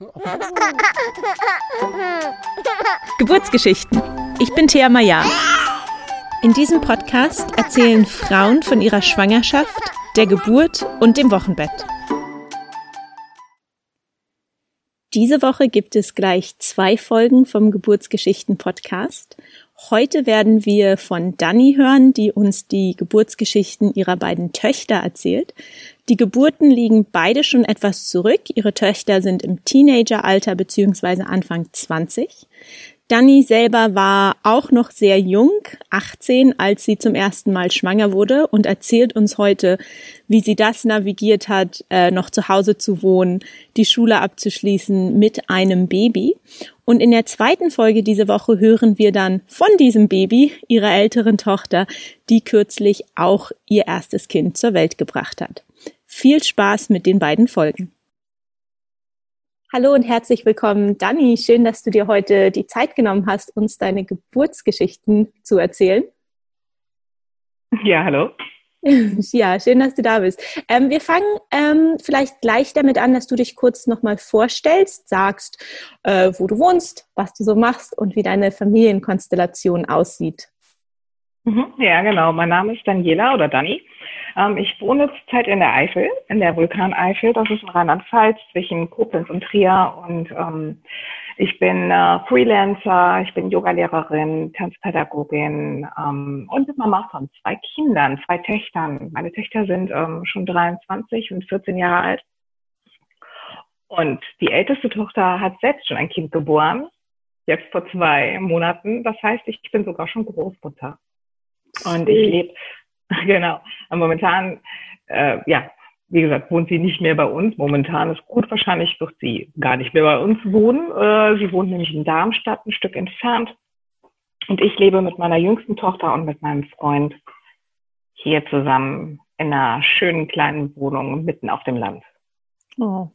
Geburtsgeschichten. Ich bin Thea Maya. In diesem Podcast erzählen Frauen von ihrer Schwangerschaft, der Geburt und dem Wochenbett. Diese Woche gibt es gleich zwei Folgen vom Geburtsgeschichten Podcast. Heute werden wir von Dani hören, die uns die Geburtsgeschichten ihrer beiden Töchter erzählt. Die Geburten liegen beide schon etwas zurück. Ihre Töchter sind im Teenageralter bzw. Anfang 20. Dani selber war auch noch sehr jung, 18, als sie zum ersten Mal schwanger wurde und erzählt uns heute, wie sie das navigiert hat, äh, noch zu Hause zu wohnen, die Schule abzuschließen mit einem Baby. Und in der zweiten Folge diese Woche hören wir dann von diesem Baby, ihrer älteren Tochter, die kürzlich auch ihr erstes Kind zur Welt gebracht hat. Viel Spaß mit den beiden Folgen. Hallo und herzlich willkommen, Dani. Schön, dass du dir heute die Zeit genommen hast, uns deine Geburtsgeschichten zu erzählen. Ja, hallo. Ja, schön, dass du da bist. Ähm, wir fangen ähm, vielleicht gleich damit an, dass du dich kurz nochmal vorstellst, sagst, äh, wo du wohnst, was du so machst und wie deine Familienkonstellation aussieht. Mhm, ja, genau. Mein Name ist Daniela oder Dani. Ähm, ich wohne zurzeit in der Eifel, in der Vulkaneifel. Das ist in Rheinland-Pfalz zwischen Koblenz und Trier. Und ähm, ich bin äh, Freelancer, ich bin Yogalehrerin, Tanzpädagogin ähm, und Mama von zwei Kindern, zwei Töchtern. Meine Töchter sind ähm, schon 23 und 14 Jahre alt. Und die älteste Tochter hat selbst schon ein Kind geboren, jetzt vor zwei Monaten. Das heißt, ich bin sogar schon Großmutter. Und ich lebe Genau. Momentan, äh, ja, wie gesagt, wohnt sie nicht mehr bei uns. Momentan ist gut, wahrscheinlich wird sie gar nicht mehr bei uns wohnen. Äh, sie wohnt nämlich in Darmstadt, ein Stück entfernt. Und ich lebe mit meiner jüngsten Tochter und mit meinem Freund hier zusammen in einer schönen kleinen Wohnung mitten auf dem Land. Oh,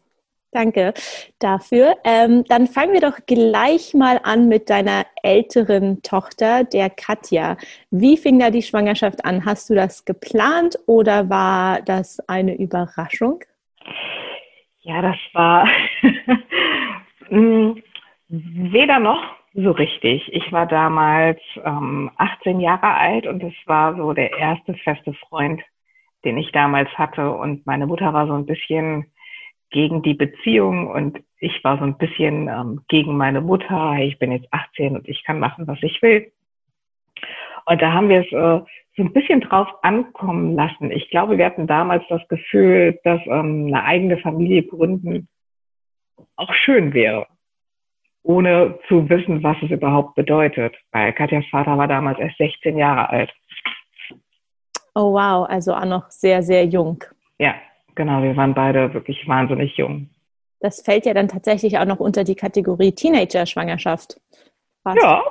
Danke dafür. Ähm, dann fangen wir doch gleich mal an mit deiner älteren Tochter, der Katja. Wie fing da die Schwangerschaft an? Hast du das geplant oder war das eine Überraschung? Ja, das war hm, weder noch so richtig. Ich war damals ähm, 18 Jahre alt und es war so der erste feste Freund, den ich damals hatte. Und meine Mutter war so ein bisschen gegen die Beziehung und ich war so ein bisschen ähm, gegen meine Mutter. Ich bin jetzt 18 und ich kann machen, was ich will. Und da haben wir es äh, so ein bisschen drauf ankommen lassen. Ich glaube, wir hatten damals das Gefühl, dass ähm, eine eigene Familie gründen auch schön wäre, ohne zu wissen, was es überhaupt bedeutet. Weil Katjas Vater war damals erst 16 Jahre alt. Oh wow, also auch noch sehr, sehr jung. Ja, Genau, wir waren beide wirklich wahnsinnig jung. Das fällt ja dann tatsächlich auch noch unter die Kategorie Teenager-Schwangerschaft. Ja.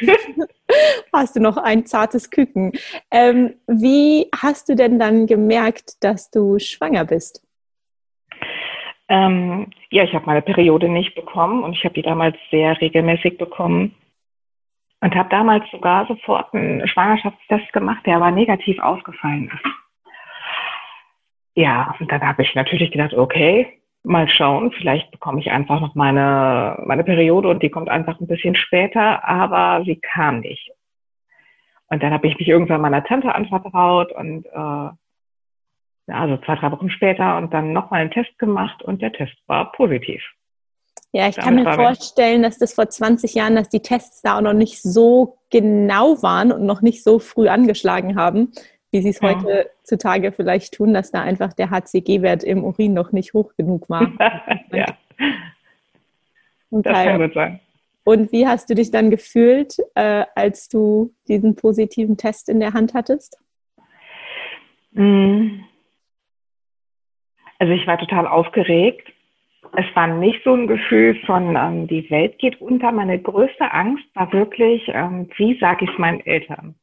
hast du noch ein zartes Küken. Ähm, wie hast du denn dann gemerkt, dass du schwanger bist? Ähm, ja, ich habe meine Periode nicht bekommen und ich habe die damals sehr regelmäßig bekommen und habe damals sogar sofort einen Schwangerschaftstest gemacht, der aber negativ ausgefallen ist. Ja, und dann habe ich natürlich gedacht, okay, mal schauen, vielleicht bekomme ich einfach noch meine, meine Periode und die kommt einfach ein bisschen später, aber sie kam nicht. Und dann habe ich mich irgendwann meiner Tante anvertraut und äh, also zwei, drei Wochen später und dann nochmal einen Test gemacht und der Test war positiv. Ja, ich kann mir vorstellen, dass das vor 20 Jahren, dass die Tests da auch noch nicht so genau waren und noch nicht so früh angeschlagen haben wie sie es ja. heutzutage vielleicht tun, dass da einfach der HCG-Wert im Urin noch nicht hoch genug war. ja. Okay. Das kann gut sein. Und wie hast du dich dann gefühlt, äh, als du diesen positiven Test in der Hand hattest? Hm. Also ich war total aufgeregt. Es war nicht so ein Gefühl von, ähm, die Welt geht unter. Meine größte Angst war wirklich, ähm, wie sage ich es meinen Eltern?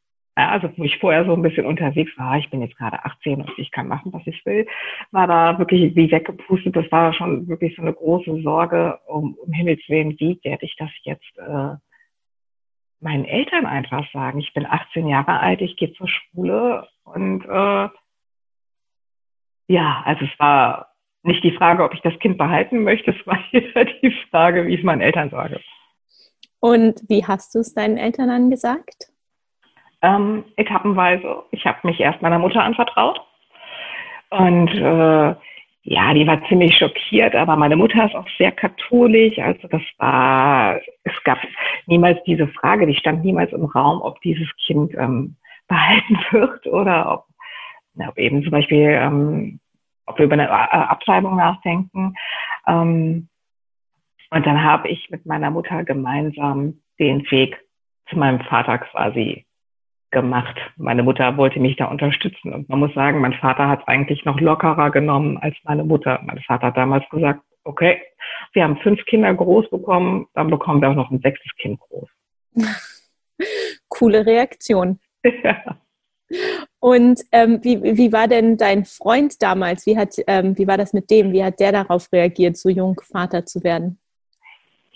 Also wo ich vorher so ein bisschen unterwegs war, ich bin jetzt gerade 18 und ich kann machen, was ich will, war da wirklich wie weggepustet. Das war schon wirklich so eine große Sorge, um, um Himmels Willen, wie werde ich das jetzt äh, meinen Eltern einfach sagen? Ich bin 18 Jahre alt, ich gehe zur Schule und äh, ja, also es war nicht die Frage, ob ich das Kind behalten möchte, es war eher die Frage, wie ich es meinen Eltern sage. Und wie hast du es deinen Eltern dann gesagt? Ähm, etappenweise. Ich habe mich erst meiner Mutter anvertraut. Und äh, ja, die war ziemlich schockiert, aber meine Mutter ist auch sehr katholisch. Also das war, es gab niemals diese Frage, die stand niemals im Raum, ob dieses Kind ähm, behalten wird oder ob, ob eben zum Beispiel, ähm, ob wir über eine äh, Abtreibung nachdenken. Ähm, und dann habe ich mit meiner Mutter gemeinsam den Weg zu meinem Vater quasi gemacht. Meine Mutter wollte mich da unterstützen. Und man muss sagen, mein Vater hat es eigentlich noch lockerer genommen als meine Mutter. Mein Vater hat damals gesagt, okay, wir haben fünf Kinder groß bekommen, dann bekommen wir auch noch ein sechstes Kind groß. Coole Reaktion. Ja. Und ähm, wie, wie war denn dein Freund damals? Wie, hat, ähm, wie war das mit dem? Wie hat der darauf reagiert, so jung Vater zu werden?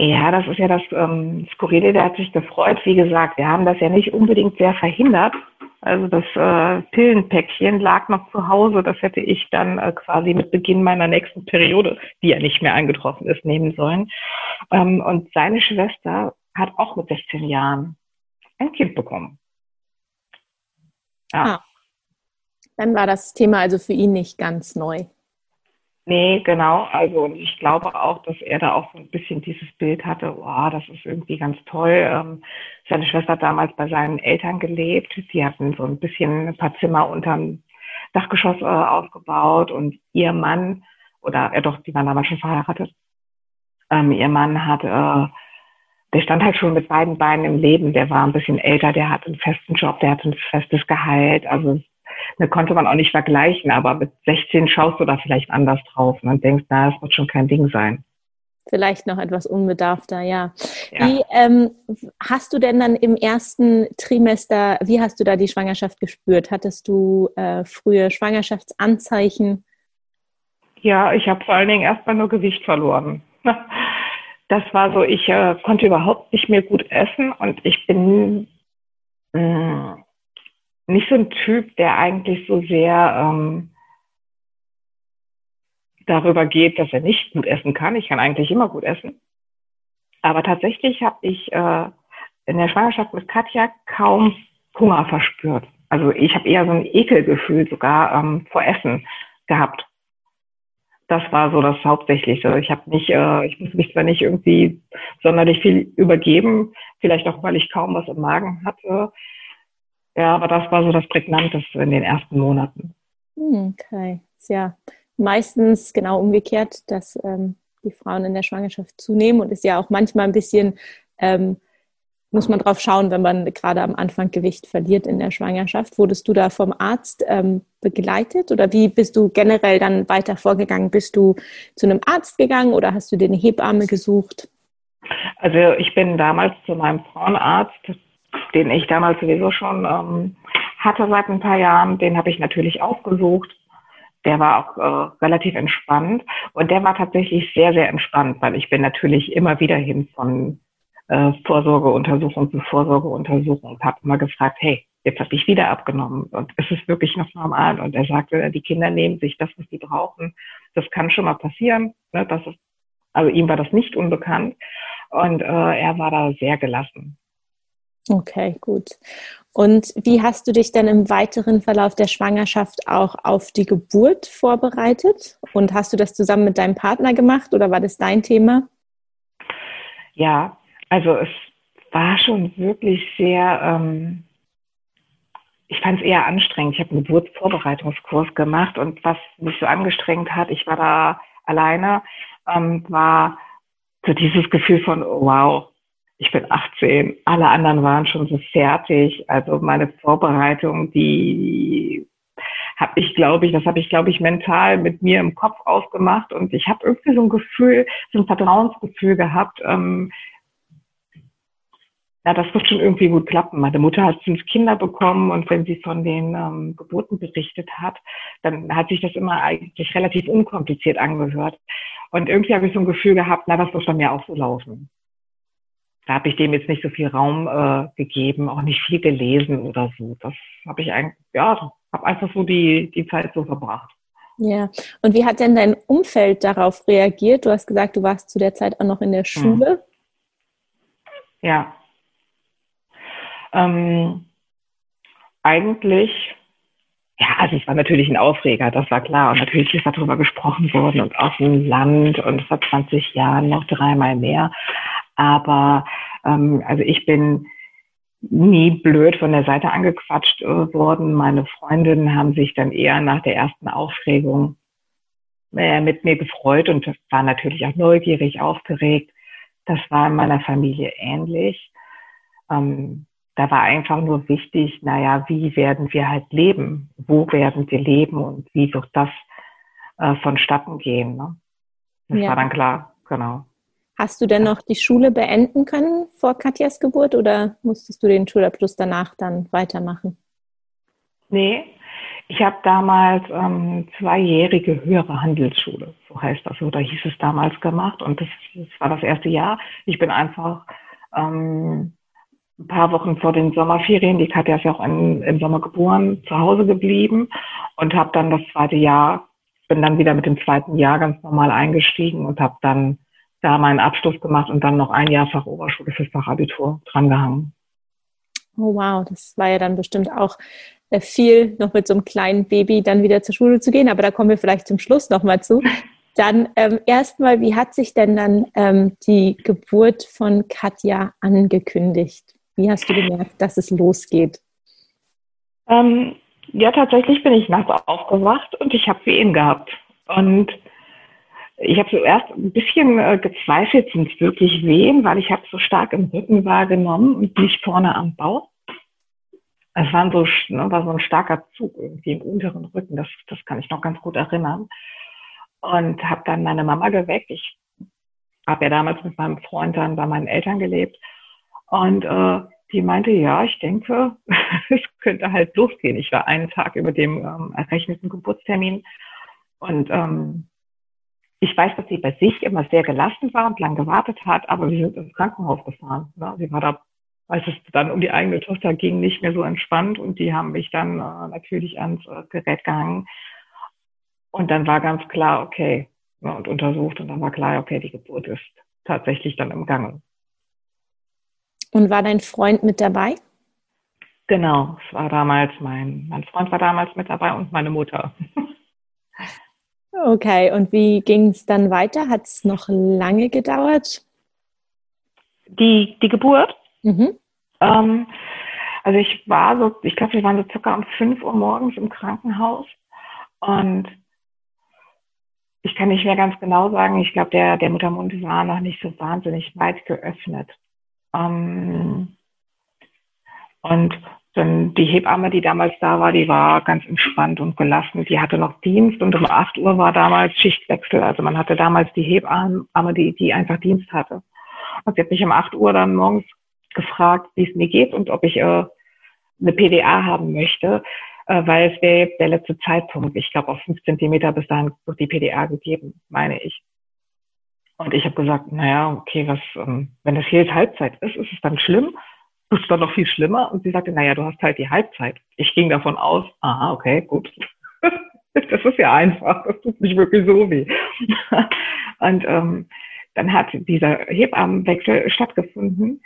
Ja, das ist ja das ähm, Skurrile, der hat sich gefreut. Wie gesagt, wir haben das ja nicht unbedingt sehr verhindert. Also das äh, Pillenpäckchen lag noch zu Hause. Das hätte ich dann äh, quasi mit Beginn meiner nächsten Periode, die ja nicht mehr eingetroffen ist, nehmen sollen. Ähm, und seine Schwester hat auch mit 16 Jahren ein Kind bekommen. Ja. Ah. Dann war das Thema also für ihn nicht ganz neu. Nee, genau. Also und ich glaube auch, dass er da auch so ein bisschen dieses Bild hatte, wow, das ist irgendwie ganz toll. Ähm, seine Schwester hat damals bei seinen Eltern gelebt. Die hatten so ein bisschen ein paar Zimmer unterm Dachgeschoss äh, aufgebaut und ihr Mann, oder äh, doch, die waren damals schon verheiratet, ähm, ihr Mann hat, äh, der stand halt schon mit beiden Beinen im Leben, der war ein bisschen älter, der hat einen festen Job, der hat ein festes Gehalt, also da konnte man auch nicht vergleichen, aber mit 16 schaust du da vielleicht anders drauf und denkst, na, das wird schon kein Ding sein. Vielleicht noch etwas unbedarfter, ja. ja. Wie ähm, hast du denn dann im ersten Trimester, wie hast du da die Schwangerschaft gespürt? Hattest du äh, frühe Schwangerschaftsanzeichen? Ja, ich habe vor allen Dingen erstmal nur Gewicht verloren. Das war so, ich äh, konnte überhaupt nicht mehr gut essen und ich bin mh, mm, nicht so ein Typ, der eigentlich so sehr ähm, darüber geht, dass er nicht gut essen kann. Ich kann eigentlich immer gut essen. Aber tatsächlich habe ich äh, in der Schwangerschaft mit Katja kaum Hunger verspürt. Also ich habe eher so ein Ekelgefühl sogar ähm, vor Essen gehabt. Das war so das Hauptsächliche. Ich habe nicht, äh, ich musste mich zwar nicht irgendwie sonderlich viel übergeben, vielleicht auch, weil ich kaum was im Magen hatte. Ja, aber das war so das Prägnanteste in den ersten Monaten. Hm, okay, ist ja meistens genau umgekehrt, dass ähm, die Frauen in der Schwangerschaft zunehmen und ist ja auch manchmal ein bisschen, ähm, muss man drauf schauen, wenn man gerade am Anfang Gewicht verliert in der Schwangerschaft. Wurdest du da vom Arzt ähm, begleitet oder wie bist du generell dann weiter vorgegangen? Bist du zu einem Arzt gegangen oder hast du dir eine Hebamme gesucht? Also ich bin damals zu meinem Frauenarzt den ich damals sowieso schon ähm, hatte seit ein paar Jahren, den habe ich natürlich aufgesucht. Der war auch äh, relativ entspannt und der war tatsächlich sehr, sehr entspannt, weil ich bin natürlich immer wieder hin von äh, Vorsorgeuntersuchung zu Vorsorgeuntersuchung und habe immer gefragt, hey, jetzt habe ich wieder abgenommen und ist es wirklich noch normal? Und er sagte, die Kinder nehmen sich das, was sie brauchen. Das kann schon mal passieren. Ne? Das ist, also ihm war das nicht unbekannt und äh, er war da sehr gelassen. Okay, gut. Und wie hast du dich dann im weiteren Verlauf der Schwangerschaft auch auf die Geburt vorbereitet? Und hast du das zusammen mit deinem Partner gemacht oder war das dein Thema? Ja, also es war schon wirklich sehr, ähm, ich fand es eher anstrengend. Ich habe einen Geburtsvorbereitungskurs gemacht und was mich so angestrengt hat, ich war da alleine, ähm, war so dieses Gefühl von, wow, ich bin 18, alle anderen waren schon so fertig. Also meine Vorbereitung, die habe ich, glaube ich, das habe ich, glaube ich, mental mit mir im Kopf ausgemacht und ich habe irgendwie so ein Gefühl, so ein Vertrauensgefühl gehabt. Ähm, ja, das wird schon irgendwie gut klappen. Meine Mutter hat fünf Kinder bekommen und wenn sie von den ähm, Geburten berichtet hat, dann hat sich das immer eigentlich relativ unkompliziert angehört. Und irgendwie habe ich so ein Gefühl gehabt, na, das wird bei mir auch so laufen da habe ich dem jetzt nicht so viel Raum äh, gegeben, auch nicht viel gelesen oder so. Das habe ich eigentlich, ja, habe einfach so die, die Zeit so verbracht. Ja, und wie hat denn dein Umfeld darauf reagiert? Du hast gesagt, du warst zu der Zeit auch noch in der Schule. Ja. Ähm, eigentlich, ja, also es war natürlich ein Aufreger, das war klar. Und natürlich ist darüber gesprochen worden und auf dem Land und vor 20 Jahren noch dreimal mehr. Aber ähm, also ich bin nie blöd von der Seite angequatscht äh, worden. Meine Freundinnen haben sich dann eher nach der ersten Aufregung äh, mit mir gefreut und war natürlich auch neugierig, aufgeregt. Das war in meiner Familie ähnlich. Ähm, da war einfach nur wichtig, naja, wie werden wir halt leben? Wo werden wir leben und wie wird das äh, vonstatten gehen? Ne? Das ja. war dann klar, genau. Hast du denn noch die Schule beenden können vor Katjas Geburt oder musstest du den Schulabschluss danach dann weitermachen? Nee, ich habe damals ähm, zweijährige höhere Handelsschule, so heißt das, oder hieß es damals gemacht. Und das, das war das erste Jahr. Ich bin einfach ähm, ein paar Wochen vor den Sommerferien, die Katja ist ja auch in, im Sommer geboren, zu Hause geblieben und habe dann das zweite Jahr, bin dann wieder mit dem zweiten Jahr ganz normal eingestiegen und habe dann da meinen Abschluss gemacht und dann noch ein Jahr Fachoberschule fürs Fachabitur drangehangen. Oh wow, das war ja dann bestimmt auch äh, viel, noch mit so einem kleinen Baby dann wieder zur Schule zu gehen, aber da kommen wir vielleicht zum Schluss nochmal zu. Dann ähm, erstmal, wie hat sich denn dann ähm, die Geburt von Katja angekündigt? Wie hast du gemerkt, dass es losgeht? Ähm, ja, tatsächlich bin ich nachts aufgewacht und ich habe Wehen gehabt. Und ich habe zuerst ein bisschen äh, gezweifelt, sind es wirklich Wehen, weil ich habe so stark im Rücken wahrgenommen und nicht vorne am Bauch. Es waren so, ne, war so ein starker Zug irgendwie im unteren Rücken, das, das kann ich noch ganz gut erinnern. Und habe dann meine Mama geweckt. Ich habe ja damals mit meinem Freund dann bei meinen Eltern gelebt. Und äh, die meinte, ja, ich denke, es könnte halt losgehen. Ich war einen Tag über dem ähm, errechneten Geburtstermin. Und ähm, ich weiß, dass sie bei sich immer sehr gelassen war und lang gewartet hat, aber wir sind ins Krankenhaus gefahren. Ne? Sie war da, als es dann um die eigene Tochter ging, nicht mehr so entspannt und die haben mich dann äh, natürlich ans äh, Gerät gehangen. Und dann war ganz klar, okay, ne, und untersucht und dann war klar, okay, die Geburt ist tatsächlich dann im Gange. Und war dein Freund mit dabei? Genau, es war damals mein, mein Freund war damals mit dabei und meine Mutter. Okay, und wie ging es dann weiter? Hat es noch lange gedauert? Die, die Geburt? Mhm. Ähm, also ich war so, ich glaube, wir waren so circa um 5 Uhr morgens im Krankenhaus und ich kann nicht mehr ganz genau sagen, ich glaube, der, der Muttermund war noch nicht so wahnsinnig weit geöffnet. Ähm, und dann die Hebamme, die damals da war, die war ganz entspannt und gelassen. Die hatte noch Dienst und um 8 Uhr war damals Schichtwechsel. Also man hatte damals die Hebamme, die, die einfach Dienst hatte. Und sie hat mich um 8 Uhr dann morgens gefragt, wie es mir geht und ob ich äh, eine PDA haben möchte, äh, weil es wäre der letzte Zeitpunkt. Ich glaube, auf 5 Zentimeter bis dahin wird die PDA gegeben, meine ich. Und ich habe gesagt, naja, okay, was, ähm, wenn das hier jetzt Halbzeit ist, ist es dann schlimm? Das war noch viel schlimmer. Und sie sagte, naja, du hast halt die Halbzeit. Ich ging davon aus, aha, okay, gut. das ist ja einfach. Das tut nicht wirklich so weh. und ähm, dann hat dieser Hebammenwechsel stattgefunden.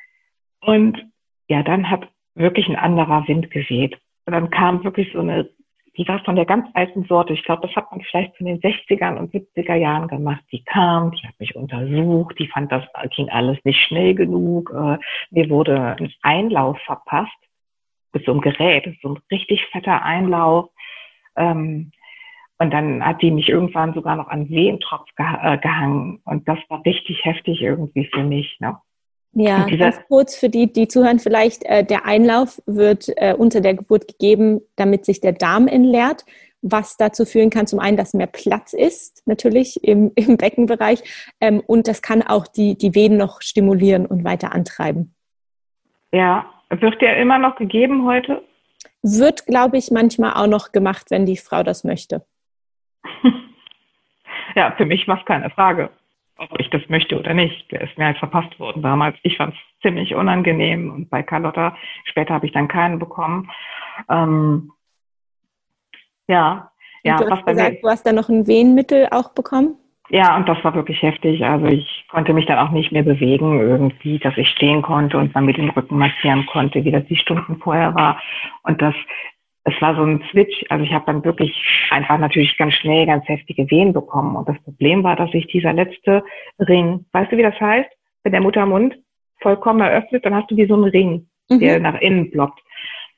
Und ja, dann hat wirklich ein anderer Wind geweht. Und dann kam wirklich so eine die war von der ganz alten Sorte. Ich glaube, das hat man vielleicht von den 60ern und 70er Jahren gemacht. Die kam, die hat mich untersucht, die fand, das ging alles nicht schnell genug. Äh, mir wurde ein Einlauf verpasst mit so einem Gerät, so ein richtig fetter Einlauf. Ähm, und dann hat die mich irgendwann sogar noch an Wehentropf äh, gehangen. Und das war richtig heftig irgendwie für mich. Ne? Ja, ganz kurz für die, die zuhören, vielleicht äh, der Einlauf wird äh, unter der Geburt gegeben, damit sich der Darm entleert, was dazu führen kann, zum einen, dass mehr Platz ist, natürlich im, im Beckenbereich, ähm, und das kann auch die, die Venen noch stimulieren und weiter antreiben. Ja, wird der immer noch gegeben heute? Wird, glaube ich, manchmal auch noch gemacht, wenn die Frau das möchte. ja, für mich war es keine Frage ob ich das möchte oder nicht. Der ist mir halt verpasst worden damals. Ich fand es ziemlich unangenehm und bei Carlotta, später habe ich dann keinen bekommen. Ähm, ja, ja, du hast gesagt, du hast da noch ein Wehenmittel auch bekommen? Ja, und das war wirklich heftig. Also ich konnte mich dann auch nicht mehr bewegen irgendwie, dass ich stehen konnte und man mit dem Rücken massieren konnte, wie das die Stunden vorher war. Und das, es war so ein Switch. Also ich habe dann wirklich einfach natürlich ganz schnell ganz heftige Wehen bekommen. Und das Problem war, dass sich dieser letzte Ring, weißt du, wie das heißt? Wenn der Muttermund vollkommen eröffnet, dann hast du wie so einen Ring, mhm. der nach innen blockt.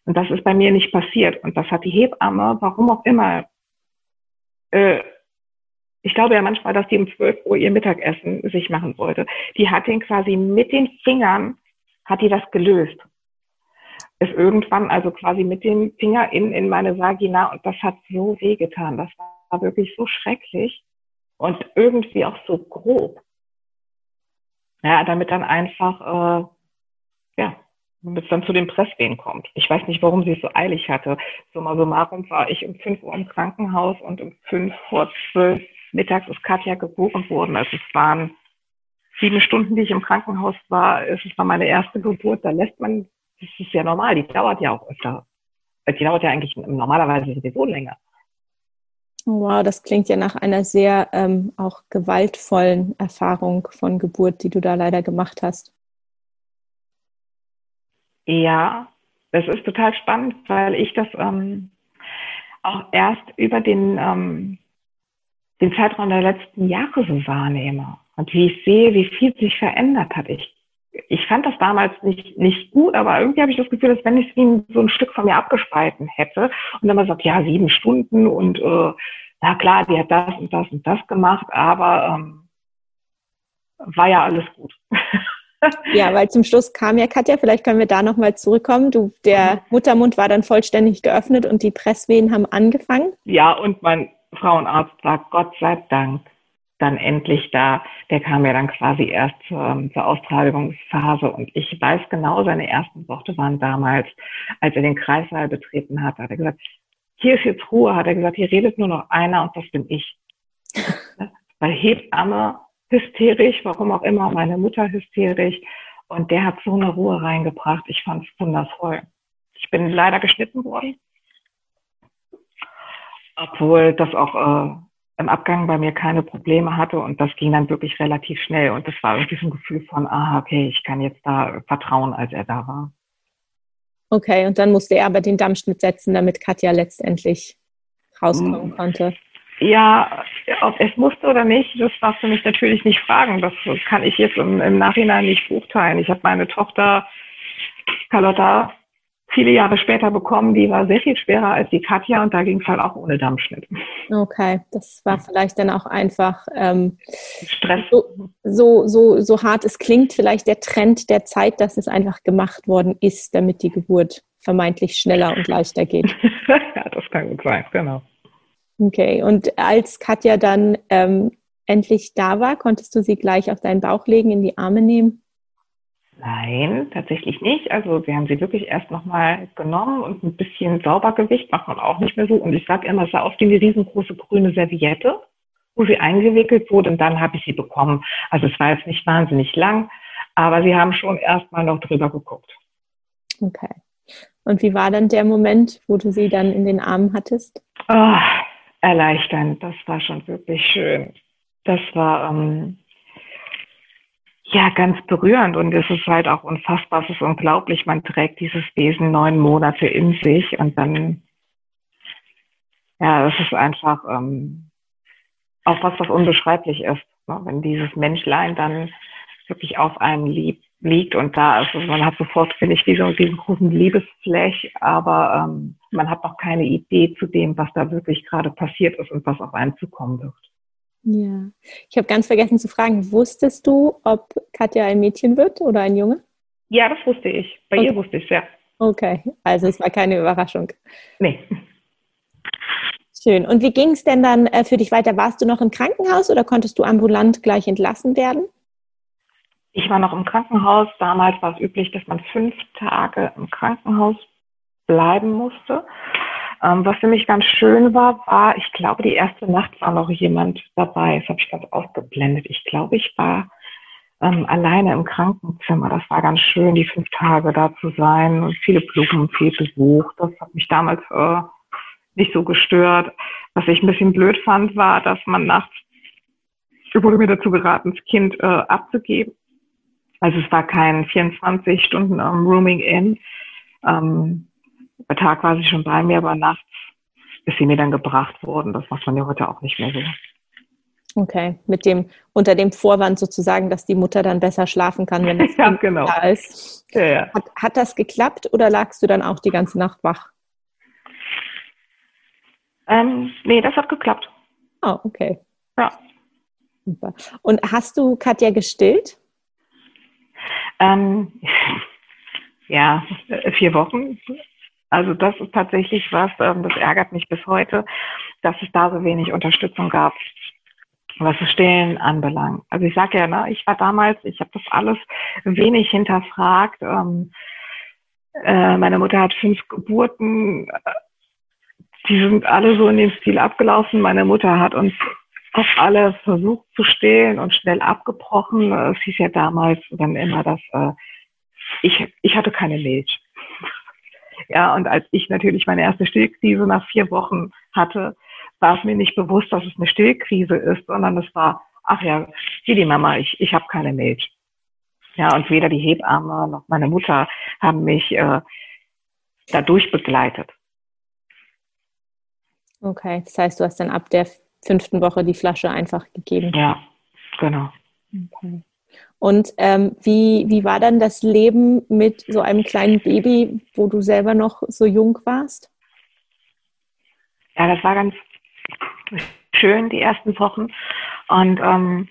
Und das ist bei mir nicht passiert. Und das hat die Hebamme, warum auch immer, äh, ich glaube ja manchmal, dass die um 12 Uhr ihr Mittagessen sich machen wollte. Die hat den quasi mit den Fingern, hat die das gelöst. Ist irgendwann also quasi mit dem Finger in, in meine Vagina und das hat so wehgetan. Das war wirklich so schrecklich und irgendwie auch so grob. Ja, damit dann einfach, äh, ja, bis dann zu den Presswehen kommt. Ich weiß nicht, warum sie es so eilig hatte. Summa summarum war ich um 5 Uhr im Krankenhaus und um 5 vor 12 mittags ist Katja geboren worden. Also es waren sieben Stunden, die ich im Krankenhaus war. Es war meine erste Geburt. Da lässt man, das ist ja normal, die dauert ja auch öfter. Die dauert ja eigentlich normalerweise sowieso länger. Wow, das klingt ja nach einer sehr ähm, auch gewaltvollen Erfahrung von Geburt, die du da leider gemacht hast. Ja, das ist total spannend, weil ich das ähm, auch erst über den ähm, den Zeitraum der letzten Jahre so wahrnehme und wie ich sehe, wie viel sich verändert hat. Ich, ich fand das damals nicht, nicht gut, aber irgendwie habe ich das Gefühl, dass wenn ich es wie so ein Stück von mir abgespalten hätte und dann mal sagt, ja, sieben Stunden und äh, na klar, die hat das und das und das gemacht, aber ähm, war ja alles gut. Ja, weil zum Schluss kam ja Katja, vielleicht können wir da nochmal zurückkommen. Du, der mhm. Muttermund war dann vollständig geöffnet und die Presswehen haben angefangen. Ja, und mein Frauenarzt war Gott sei Dank dann endlich da. Der kam ja dann quasi erst zur, zur Austragungsphase und ich weiß genau, seine ersten Worte waren damals, als er den Kreissaal betreten hat, hat er gesagt, hier ist jetzt Ruhe, hat er gesagt, hier redet nur noch einer und das bin ich. Weil Hebamme hysterisch, warum auch immer, meine Mutter hysterisch und der hat so eine Ruhe reingebracht. Ich fand es wundervoll. Ich bin leider geschnitten worden obwohl das auch äh, im Abgang bei mir keine Probleme hatte und das ging dann wirklich relativ schnell und das war irgendwie so ein Gefühl von, ah, okay, ich kann jetzt da vertrauen, als er da war. Okay, und dann musste er aber den Dammschnitt setzen, damit Katja letztendlich rauskommen mm. konnte. Ja, ob es musste oder nicht, das darfst du mich natürlich nicht fragen. Das kann ich jetzt im, im Nachhinein nicht beurteilen. Ich habe meine Tochter Carlotta viele Jahre später bekommen, die war sehr viel schwerer als die Katja und da ging es halt auch ohne Dammschnitt. Okay, das war vielleicht dann auch einfach ähm, Stress. So, so, so, so hart es klingt, vielleicht der Trend der Zeit, dass es einfach gemacht worden ist, damit die Geburt vermeintlich schneller und leichter geht. ja, das kann gut sein, genau. Okay, und als Katja dann ähm, endlich da war, konntest du sie gleich auf deinen Bauch legen, in die Arme nehmen? Nein, tatsächlich nicht. Also wir haben sie wirklich erst nochmal genommen und ein bisschen Saubergewicht macht man auch nicht mehr so. Und ich sage immer, es sah aus wie eine riesengroße grüne Serviette, wo sie eingewickelt wurde und dann habe ich sie bekommen. Also es war jetzt nicht wahnsinnig lang, aber sie haben schon erstmal noch drüber geguckt. Okay. Und wie war dann der Moment, wo du sie dann in den Armen hattest? Oh, erleichternd. Das war schon wirklich schön. Das war, ähm, ja, ganz berührend und es ist halt auch unfassbar, es ist unglaublich, man trägt dieses Wesen neun Monate in sich und dann, ja, es ist einfach ähm, auch was, was unbeschreiblich ist, ne? wenn dieses Menschlein dann wirklich auf einem lieb, liegt und da ist. Also man hat sofort, finde ich, wie so diesen großen Liebesfläch, aber ähm, man hat noch keine Idee zu dem, was da wirklich gerade passiert ist und was auf einen zukommen wird. Ja, ich habe ganz vergessen zu fragen, wusstest du, ob Katja ein Mädchen wird oder ein Junge? Ja, das wusste ich. Bei okay. ihr wusste ich es, ja. Okay, also es war keine Überraschung. Nee. Schön. Und wie ging es denn dann äh, für dich weiter? Warst du noch im Krankenhaus oder konntest du ambulant gleich entlassen werden? Ich war noch im Krankenhaus. Damals war es üblich, dass man fünf Tage im Krankenhaus bleiben musste. Ähm, was für mich ganz schön war, war, ich glaube, die erste Nacht war noch jemand dabei. Das habe ich ganz ausgeblendet. Ich glaube, ich war ähm, alleine im Krankenzimmer. Das war ganz schön, die fünf Tage da zu sein und viele Blumen, viel Besuch. Das hat mich damals äh, nicht so gestört. Was ich ein bisschen blöd fand, war, dass man nachts, wurde mir dazu geraten, das Kind äh, abzugeben. Also es war kein 24 Stunden um, Rooming in. Ähm, bei Tag war sie schon bei mir, aber nachts ist sie mir dann gebracht worden. Das macht man ja heute auch nicht mehr so. Okay, mit dem, unter dem Vorwand sozusagen, dass die Mutter dann besser schlafen kann, wenn das ja, genau. da ist. Ja, ja. Hat, hat das geklappt oder lagst du dann auch die ganze Nacht wach? Ähm, nee, das hat geklappt. Oh, okay. Ja. Super. Und hast du Katja gestillt? Ähm, ja, vier Wochen. Also das ist tatsächlich was, ähm, das ärgert mich bis heute, dass es da so wenig Unterstützung gab, was das Stillen anbelangt. Also ich sage ja, ne, ich war damals, ich habe das alles wenig hinterfragt. Ähm, äh, meine Mutter hat fünf Geburten, die sind alle so in dem Stil abgelaufen. Meine Mutter hat uns auch alle versucht zu stehlen und schnell abgebrochen. Es hieß ja damals dann immer, dass äh, ich, ich hatte keine Milch. Ja, und als ich natürlich meine erste Stillkrise nach vier Wochen hatte, war es mir nicht bewusst, dass es eine Stillkrise ist, sondern es war, ach ja, sieh die Mama, ich, ich habe keine Milch. Ja, und weder die Hebamme noch meine Mutter haben mich äh, dadurch begleitet. Okay, das heißt, du hast dann ab der fünften Woche die Flasche einfach gegeben. Ja, genau. Okay. Und ähm, wie, wie war dann das Leben mit so einem kleinen Baby, wo du selber noch so jung warst? Ja, das war ganz schön, die ersten Wochen. Und ähm,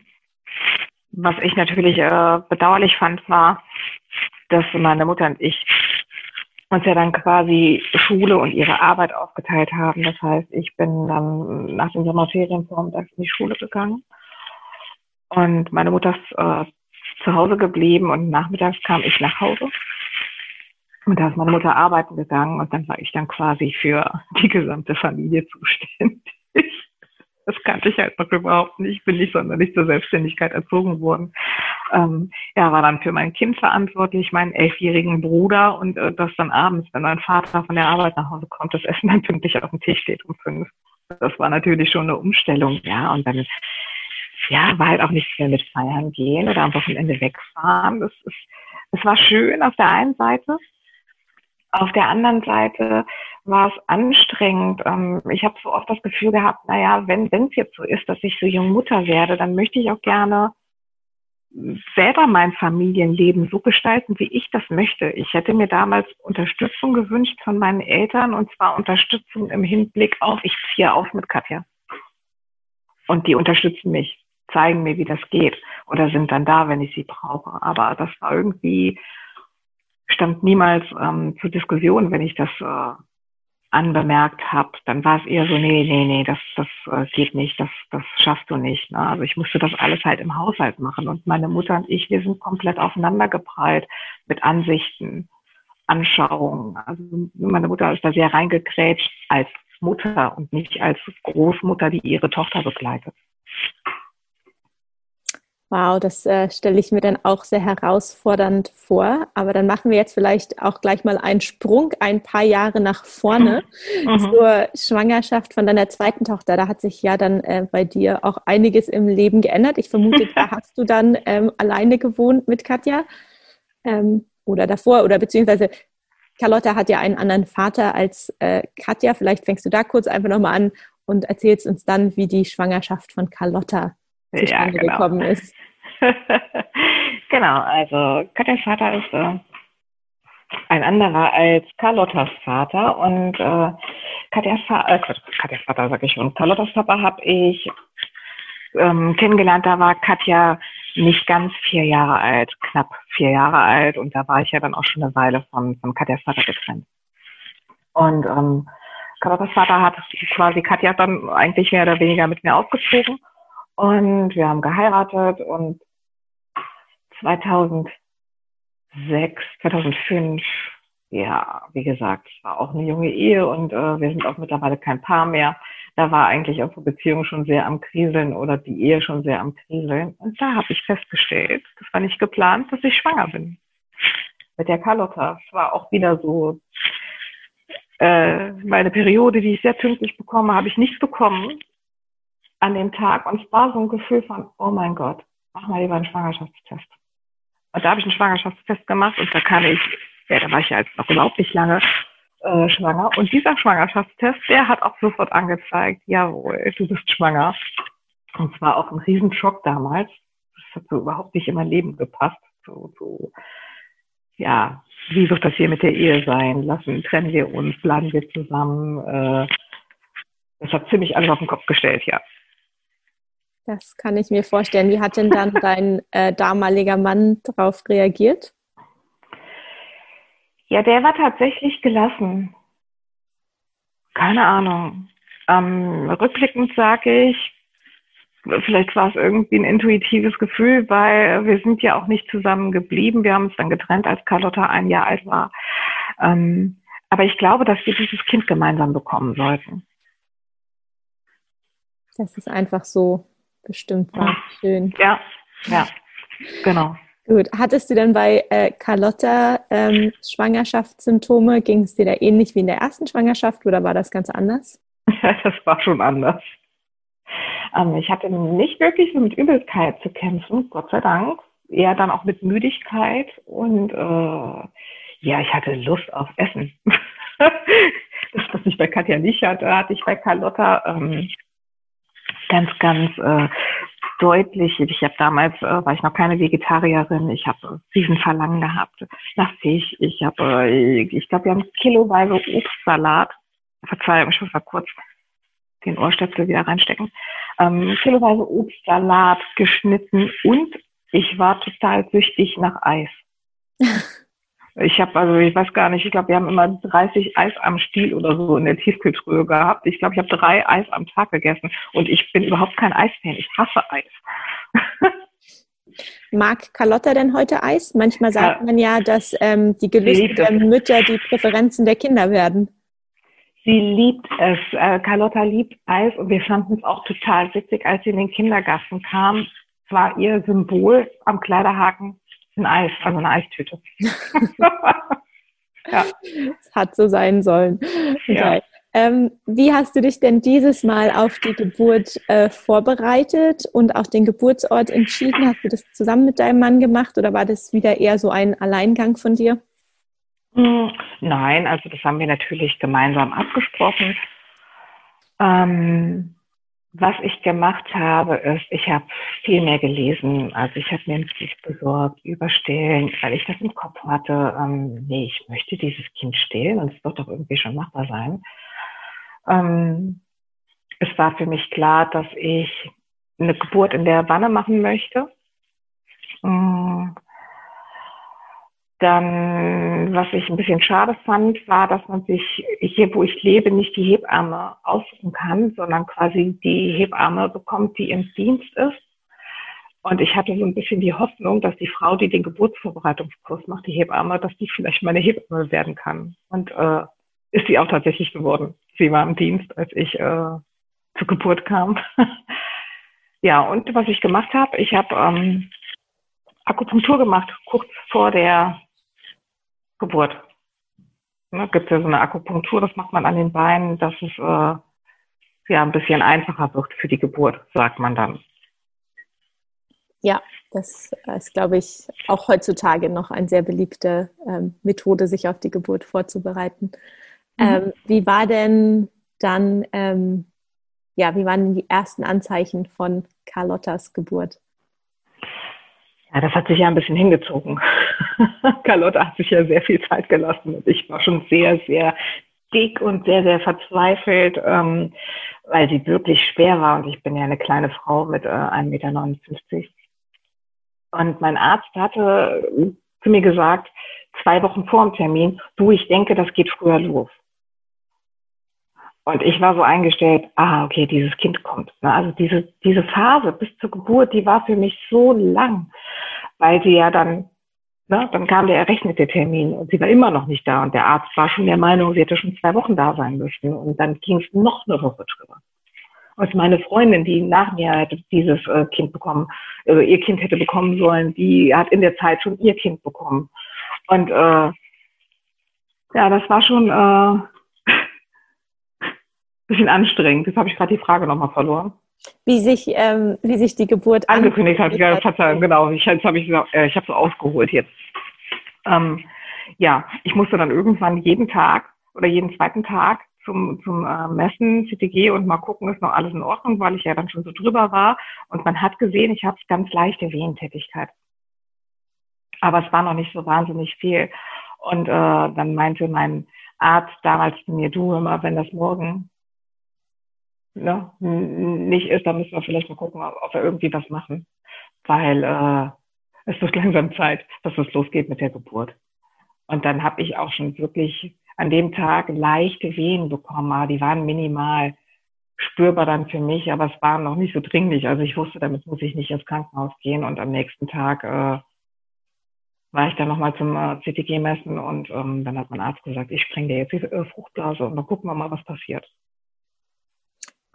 was ich natürlich äh, bedauerlich fand, war, dass meine Mutter und ich uns ja dann quasi Schule und ihre Arbeit aufgeteilt haben. Das heißt, ich bin dann nach den Sommerferien vormittags in die Schule gegangen und meine Mutter ist äh, zu Hause geblieben und nachmittags kam ich nach Hause. Und da ist meine Mutter arbeiten gegangen und dann war ich dann quasi für die gesamte Familie zuständig. Das kannte ich halt noch überhaupt nicht. Ich bin nicht sonderlich zur Selbstständigkeit erzogen worden. Ähm, ja, war dann für mein Kind verantwortlich, meinen elfjährigen Bruder und äh, das dann abends, wenn mein Vater von der Arbeit nach Hause kommt, das Essen dann pünktlich auf dem Tisch steht um fünf. Das war natürlich schon eine Umstellung, ja. Und dann, ja, war halt auch nichts mehr mit Feiern gehen oder am Wochenende wegfahren. Das ist, es war schön auf der einen Seite. Auf der anderen Seite war es anstrengend. Ähm, ich habe so oft das Gefühl gehabt, naja, wenn es jetzt so ist, dass ich so jung Mutter werde, dann möchte ich auch gerne selber mein Familienleben so gestalten, wie ich das möchte. Ich hätte mir damals Unterstützung gewünscht von meinen Eltern und zwar Unterstützung im Hinblick auf, ich ziehe auf mit Katja. Und die unterstützen mich, zeigen mir, wie das geht oder sind dann da, wenn ich sie brauche. Aber das war irgendwie, stand niemals ähm, zur Diskussion, wenn ich das äh, anbemerkt habe, dann war es eher so, nee, nee, nee, das, das äh, geht nicht, das, das schaffst du nicht. Ne? Also ich musste das alles halt im Haushalt machen. Und meine Mutter und ich, wir sind komplett aufeinandergeprallt mit Ansichten, Anschauungen. Also meine Mutter ist da sehr reingekrätscht als Mutter und nicht als Großmutter, die ihre Tochter begleitet. Wow, das äh, stelle ich mir dann auch sehr herausfordernd vor. Aber dann machen wir jetzt vielleicht auch gleich mal einen Sprung ein paar Jahre nach vorne mhm. zur Schwangerschaft von deiner zweiten Tochter. Da hat sich ja dann äh, bei dir auch einiges im Leben geändert. Ich vermute, da hast du dann ähm, alleine gewohnt mit Katja ähm, oder davor oder beziehungsweise Carlotta hat ja einen anderen Vater als äh, Katja. Vielleicht fängst du da kurz einfach nochmal an und erzählst uns dann, wie die Schwangerschaft von Carlotta zustande ja, genau. gekommen ist. genau, also Katjas Vater ist äh, ein anderer als Carlottas Vater und äh, Katjas, Fa äh, Katjas Vater sage ich schon, Carlottas Papa habe ich ähm, kennengelernt, da war Katja nicht ganz vier Jahre alt, knapp vier Jahre alt und da war ich ja dann auch schon eine Weile von, von Katjas Vater getrennt. Und ähm, Carlottas Vater hat quasi Katja dann eigentlich mehr oder weniger mit mir aufgezogen und wir haben geheiratet und 2006, 2005, ja, wie gesagt, es war auch eine junge Ehe und äh, wir sind auch mittlerweile kein Paar mehr. Da war eigentlich unsere Beziehung schon sehr am Kriseln oder die Ehe schon sehr am Kriseln. Und da habe ich festgestellt, das war nicht geplant, dass ich schwanger bin. Mit der Carlotta. Es war auch wieder so äh, meine Periode, die ich sehr pünktlich bekomme, habe ich nicht bekommen an dem Tag. Und es war so ein Gefühl von, oh mein Gott, mach mal lieber einen Schwangerschaftstest. Und da habe ich einen Schwangerschaftstest gemacht und da kann ich, ja, da war ich ja jetzt noch überhaupt nicht lange äh, schwanger. Und dieser Schwangerschaftstest, der hat auch sofort angezeigt, jawohl, du bist schwanger. Und zwar auch ein Riesenschock damals. Das hat so überhaupt nicht in mein Leben gepasst. So, so, ja, wie wird das hier mit der Ehe sein? Lassen, trennen wir uns, bleiben wir zusammen? Äh, das hat ziemlich alles auf den Kopf gestellt, ja. Das kann ich mir vorstellen. Wie hat denn dann dein äh, damaliger Mann darauf reagiert? Ja, der war tatsächlich gelassen. Keine Ahnung. Ähm, rückblickend sage ich, vielleicht war es irgendwie ein intuitives Gefühl, weil wir sind ja auch nicht zusammen geblieben. Wir haben uns dann getrennt, als Carlotta ein Jahr alt war. Ähm, aber ich glaube, dass wir dieses Kind gemeinsam bekommen sollten. Das ist einfach so bestimmt war. Schön. Ja, ja, genau. Gut. Hattest du denn bei äh, Carlotta ähm, Schwangerschaftssymptome? Ging es dir da ähnlich wie in der ersten Schwangerschaft oder war das ganz anders? Ja, das war schon anders. Ähm, ich hatte nicht wirklich so mit Übelkeit zu kämpfen, Gott sei Dank. Eher dann auch mit Müdigkeit und äh, ja, ich hatte Lust auf Essen. das, was ich bei Katja nicht hatte, hatte ich bei Carlotta. Ähm, ganz, ganz äh, deutlich. Ich habe damals, äh, war ich noch keine Vegetarierin, ich habe diesen Verlangen gehabt nach Fisch. Ich habe, äh, ich glaube, wir haben kiloweise Obstsalat. Verzeihung, ich muss mal kurz den Ohrstöpsel wieder reinstecken. Ähm, kiloweise Obstsalat geschnitten und ich war total süchtig nach Eis. Ich habe also, ich weiß gar nicht, ich glaube, wir haben immer 30 Eis am Stiel oder so in der Tiefkühltruhe gehabt. Ich glaube, ich habe drei Eis am Tag gegessen und ich bin überhaupt kein Eisfan. Ich hasse Eis. Mag Carlotta denn heute Eis? Manchmal sagt ja. man ja, dass ähm, die Gelüste der Mütter die Präferenzen der Kinder werden. Sie liebt es. Äh, Carlotta liebt Eis und wir fanden es auch total witzig, als sie in den Kindergarten kam. war ihr Symbol am Kleiderhaken ein Eis, also eine Eistüte. ja. Es hat so sein sollen. Ja. Ähm, wie hast du dich denn dieses Mal auf die Geburt äh, vorbereitet und auch den Geburtsort entschieden? Hast du das zusammen mit deinem Mann gemacht oder war das wieder eher so ein Alleingang von dir? Hm, nein, also das haben wir natürlich gemeinsam abgesprochen. Ähm, was ich gemacht habe, ist, ich habe viel mehr gelesen. Also ich habe mir ein Buch besorgt über Stillen, weil ich das im Kopf hatte. Ähm, nee, ich möchte dieses Kind stillen und es wird doch irgendwie schon machbar sein. Ähm, es war für mich klar, dass ich eine Geburt in der Wanne machen möchte. Ähm, dann, was ich ein bisschen schade fand, war, dass man sich hier, wo ich lebe, nicht die Hebamme aussuchen kann, sondern quasi die Hebamme bekommt, die im Dienst ist. Und ich hatte so ein bisschen die Hoffnung, dass die Frau, die den Geburtsvorbereitungskurs macht, die Hebamme, dass die vielleicht meine Hebamme werden kann. Und äh, ist sie auch tatsächlich geworden. Sie war im Dienst, als ich äh, zur Geburt kam. ja, und was ich gemacht habe, ich habe ähm, Akupunktur gemacht, kurz vor der Geburt. Ne, gibt ja so eine Akupunktur, das macht man an den Beinen, dass es äh, ja ein bisschen einfacher wird für die Geburt, sagt man dann. Ja, das ist, glaube ich, auch heutzutage noch eine sehr beliebte ähm, Methode, sich auf die Geburt vorzubereiten. Mhm. Ähm, wie war denn dann, ähm, ja, wie waren die ersten Anzeichen von Carlottas Geburt? Ja, das hat sich ja ein bisschen hingezogen. Carlotta hat sich ja sehr viel Zeit gelassen und ich war schon sehr, sehr dick und sehr, sehr verzweifelt, ähm, weil sie wirklich schwer war und ich bin ja eine kleine Frau mit äh, 1,59 Meter. Und mein Arzt hatte zu mir gesagt, zwei Wochen vor dem Termin, du, ich denke, das geht früher los. Und ich war so eingestellt, ah, okay, dieses Kind kommt. Also diese, diese Phase bis zur Geburt, die war für mich so lang, weil sie ja dann, ne, dann kam der errechnete Termin und sie war immer noch nicht da und der Arzt war schon der Meinung, sie hätte schon zwei Wochen da sein müssen und dann ging es noch eine Woche drüber. Und meine Freundin, die nach mir hätte dieses äh, Kind bekommen, also ihr Kind hätte bekommen sollen, die hat in der Zeit schon ihr Kind bekommen. Und äh, ja, das war schon äh, bisschen anstrengend. Jetzt habe ich gerade die Frage nochmal verloren. Wie sich, ähm, wie sich die Geburt angekündigt hat. Ja, Verzeihung, genau. Ich, jetzt habe ich, äh, ich habe so ausgeholt jetzt. Ähm, ja, ich musste dann irgendwann jeden Tag oder jeden zweiten Tag zum, zum äh, Messen, CTG und mal gucken, ist noch alles in Ordnung, weil ich ja dann schon so drüber war. Und man hat gesehen, ich habe ganz leichte Wehentätigkeit. Aber es war noch nicht so wahnsinnig viel. Und äh, dann meinte mein Arzt damals zu mir, du immer, wenn das morgen ne, nicht ist, dann müssen wir vielleicht mal gucken, ob wir irgendwie was machen. Weil äh, es wird langsam Zeit, dass es losgeht mit der Geburt. Und dann habe ich auch schon wirklich an dem Tag leichte Wehen bekommen, aber die waren minimal spürbar dann für mich, aber es war noch nicht so dringlich. Also ich wusste, damit muss ich nicht ins Krankenhaus gehen und am nächsten Tag äh, war ich dann nochmal zum äh, CTG messen und ähm, dann hat mein Arzt gesagt, ich spreng dir jetzt die äh, Fruchtblase und dann gucken wir mal, was passiert.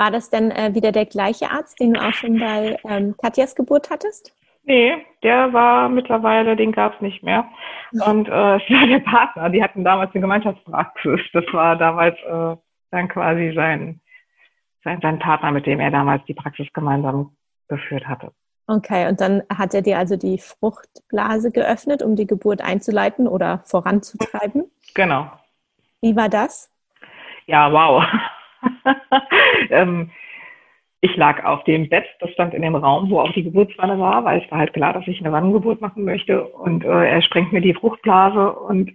War das denn äh, wieder der gleiche Arzt, den du auch schon bei ähm, Katjas Geburt hattest? Nee, der war mittlerweile, den gab es nicht mehr. Und äh, es war der Partner, die hatten damals eine Gemeinschaftspraxis. Das war damals äh, dann quasi sein, sein, sein Partner, mit dem er damals die Praxis gemeinsam geführt hatte. Okay, und dann hat er dir also die Fruchtblase geöffnet, um die Geburt einzuleiten oder voranzutreiben? Genau. Wie war das? Ja, wow. ähm, ich lag auf dem Bett, das stand in dem Raum, wo auch die Geburtswanne war, weil es war halt klar, dass ich eine Wannengeburt machen möchte. Und äh, er sprengt mir die Fruchtblase und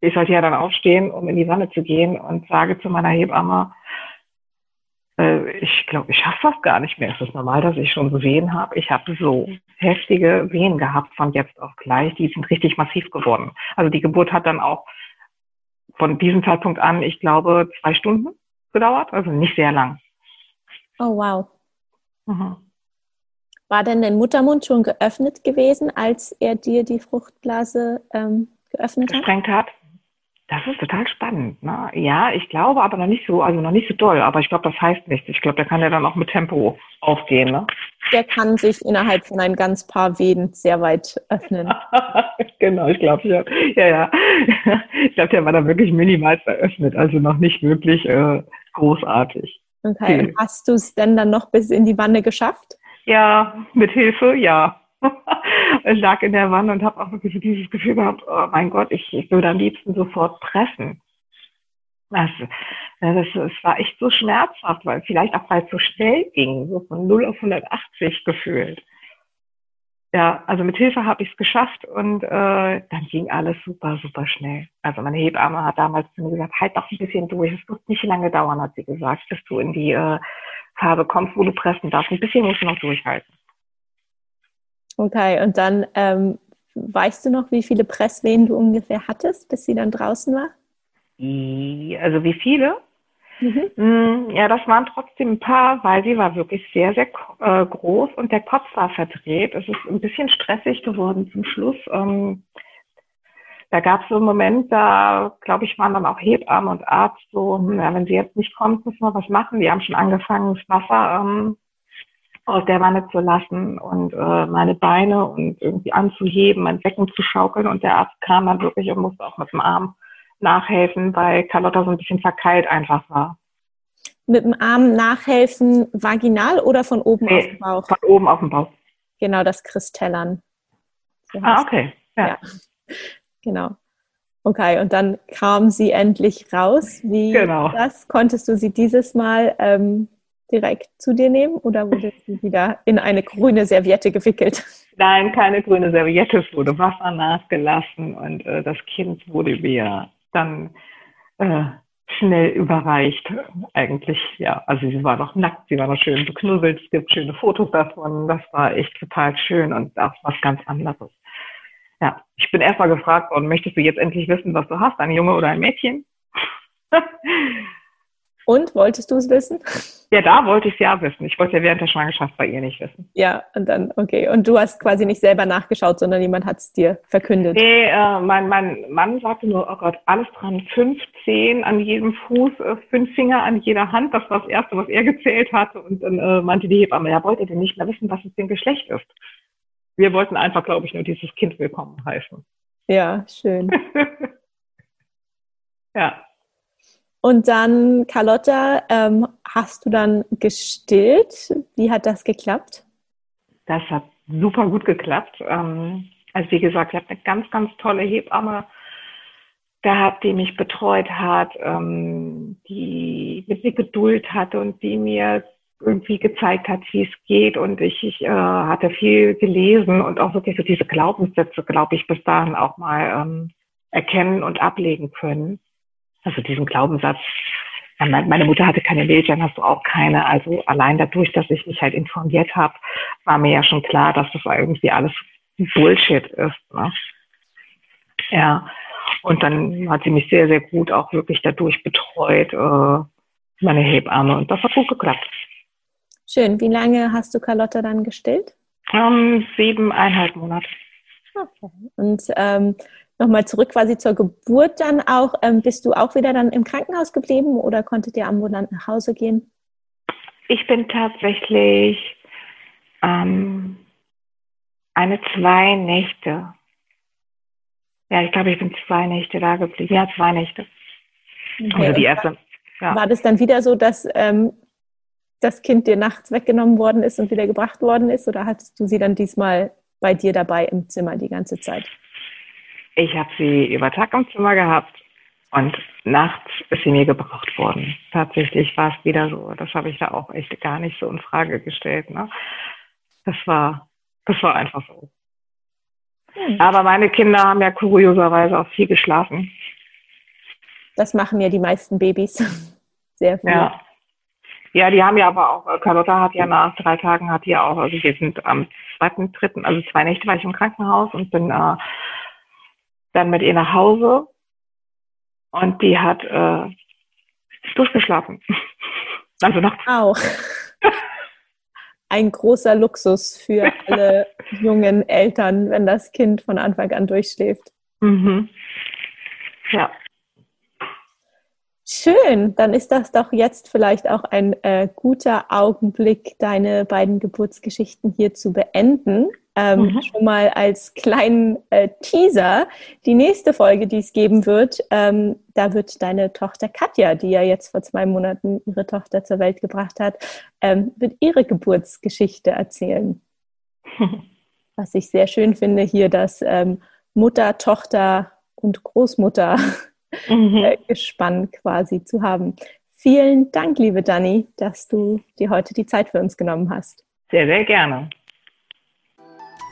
ich sollte ja dann aufstehen, um in die Wanne zu gehen und sage zu meiner Hebamme, äh, ich glaube, ich schaffe das gar nicht mehr. Es ist normal, dass ich schon so Wehen habe. Ich habe so heftige Wehen gehabt von jetzt auf gleich. Die sind richtig massiv geworden. Also die Geburt hat dann auch von diesem Zeitpunkt an, ich glaube, zwei Stunden gedauert, also nicht sehr lang. Oh, wow. Mhm. War denn dein Muttermund schon geöffnet gewesen, als er dir die Fruchtblase ähm, geöffnet hat? Gesprengt hat? Das ist total spannend. Ne? Ja, ich glaube aber noch nicht so, also noch nicht so doll, aber ich glaube, das heißt nichts. Ich glaube, der kann ja dann auch mit Tempo aufgehen. Ne? Der kann sich innerhalb von ein ganz paar Wehen sehr weit öffnen. genau, ich glaube, ja. ja, ja. Ich glaube, der war da wirklich minimal eröffnet, also noch nicht wirklich äh, großartig. Okay, und hast du es denn dann noch bis in die Wanne geschafft? Ja, mit Hilfe, ja. Lag in der Wanne und habe auch wirklich dieses Gefühl gehabt, oh mein Gott, ich, ich würde am liebsten sofort pressen. Das, das, das war echt so schmerzhaft, weil vielleicht auch weil es so schnell ging, so von 0 auf 180 gefühlt. Ja, also mit Hilfe habe ich es geschafft und äh, dann ging alles super, super schnell. Also meine Hebamme hat damals zu mir gesagt, halt noch ein bisschen durch, es wird nicht lange dauern, hat sie gesagt, bis du in die äh, Farbe kommst, wo du pressen darfst. Ein bisschen musst du noch durchhalten. Okay, und dann ähm, weißt du noch, wie viele Presswehen du ungefähr hattest, bis sie dann draußen war? Also wie viele? Mhm. Mm, ja, das waren trotzdem ein paar, weil sie war wirklich sehr, sehr äh, groß und der Kopf war verdreht. Es ist ein bisschen stressig geworden zum Schluss. Ähm, da gab es so einen Moment, da glaube ich, waren dann auch Hebammen und Arzt so, hm, ja, wenn sie jetzt nicht kommt, müssen wir was machen. Die haben schon angefangen, das Wasser ähm, aus der Wanne zu lassen und äh, meine Beine und irgendwie anzuheben, mein Becken zu schaukeln. Und der Arzt kam dann wirklich und musste auch mit dem Arm nachhelfen, weil Carlotta so ein bisschen verkeilt einfach war. Mit dem Arm nachhelfen vaginal oder von oben nee, auf dem Bauch? Von oben auf dem Bauch. Genau, das Kristellern. So ah, okay. Ja. ja. Genau. Okay, und dann kam sie endlich raus. Wie genau. das? Konntest du sie dieses Mal ähm, direkt zu dir nehmen oder wurde sie wieder in eine grüne Serviette gewickelt? Nein, keine grüne Serviette, es wurde Wasser nachgelassen und äh, das Kind wurde mir dann äh, schnell überreicht. Eigentlich, ja, also sie war noch nackt, sie war noch schön beknubbelt, es gibt schöne Fotos davon, das war echt total schön und auch was ganz anderes. Ja, ich bin erstmal gefragt worden, möchtest du jetzt endlich wissen, was du hast, ein Junge oder ein Mädchen? Und wolltest du es wissen? Ja, da wollte ich es ja wissen. Ich wollte ja während der Schwangerschaft bei ihr nicht wissen. Ja, und dann, okay. Und du hast quasi nicht selber nachgeschaut, sondern jemand hat es dir verkündet. Nee, äh, mein, mein Mann sagte nur, oh Gott, alles dran, fünf Zehen an jedem Fuß, äh, fünf Finger an jeder Hand. Das war das Erste, was er gezählt hatte. Und dann äh, meinte die Hebamme, ja, wollt ihr denn nicht mehr wissen, was es ein Geschlecht ist? Wir wollten einfach, glaube ich, nur dieses Kind willkommen heißen. Ja, schön. ja. Und dann, Carlotta, ähm, hast du dann gestillt? Wie hat das geklappt? Das hat super gut geklappt. Ähm, also wie gesagt, ich habe eine ganz, ganz tolle Hebamme gehabt, die mich betreut hat, ähm, die mit mir Geduld hatte und die mir irgendwie gezeigt hat, wie es geht. Und ich, ich äh, hatte viel gelesen und auch wirklich so diese Glaubenssätze, glaube ich, bis dahin auch mal ähm, erkennen und ablegen können. Also diesen Glaubenssatz, meine Mutter hatte keine Milch, dann hast du auch keine. Also allein dadurch, dass ich mich halt informiert habe, war mir ja schon klar, dass das irgendwie alles Bullshit ist. Ne? Ja. Und dann hat sie mich sehr, sehr gut auch wirklich dadurch betreut, äh, meine Hebamme. Und das hat gut geklappt. Schön. Wie lange hast du Carlotta dann gestillt? Um, siebeneinhalb Monate. Okay. Und ähm, nochmal zurück quasi zur Geburt dann auch. Ähm, bist du auch wieder dann im Krankenhaus geblieben oder konntet ihr ambulant nach Hause gehen? Ich bin tatsächlich ähm, eine zwei Nächte. Ja, ich glaube, ich bin zwei Nächte da geblieben. Ja, zwei Nächte. Okay. Also die erste. Ja. War das dann wieder so, dass ähm, das Kind dir nachts weggenommen worden ist und wieder gebracht worden ist? Oder hattest du sie dann diesmal bei dir dabei im Zimmer die ganze Zeit? Ich habe sie über Tag im Zimmer gehabt und nachts ist sie mir gebraucht worden. Tatsächlich war es wieder so. Das habe ich da auch echt gar nicht so in Frage gestellt. Ne? Das war, das war einfach so. Hm. Aber meine Kinder haben ja kurioserweise auch viel geschlafen. Das machen ja die meisten Babys. Sehr viel. Ja. Ja, die haben ja aber auch, äh, Carlotta hat ja nach drei Tagen hat die auch, also wir sind am zweiten, dritten, also zwei Nächte war ich im Krankenhaus und bin äh, dann mit ihr nach Hause und die hat äh, durchgeschlafen. Also nachts. Auch. Ein großer Luxus für alle jungen Eltern, wenn das Kind von Anfang an durchschläft. Mhm. Ja. Schön, dann ist das doch jetzt vielleicht auch ein äh, guter Augenblick, deine beiden Geburtsgeschichten hier zu beenden. Ähm, mhm. Schon mal als kleinen äh, Teaser. Die nächste Folge, die es geben wird, ähm, da wird deine Tochter Katja, die ja jetzt vor zwei Monaten ihre Tochter zur Welt gebracht hat, ähm, wird ihre Geburtsgeschichte erzählen. Was ich sehr schön finde hier, dass ähm, Mutter, Tochter und Großmutter mhm. Äh, gespannt quasi zu haben. Vielen Dank, liebe Dani, dass du dir heute die Zeit für uns genommen hast. Sehr, sehr gerne.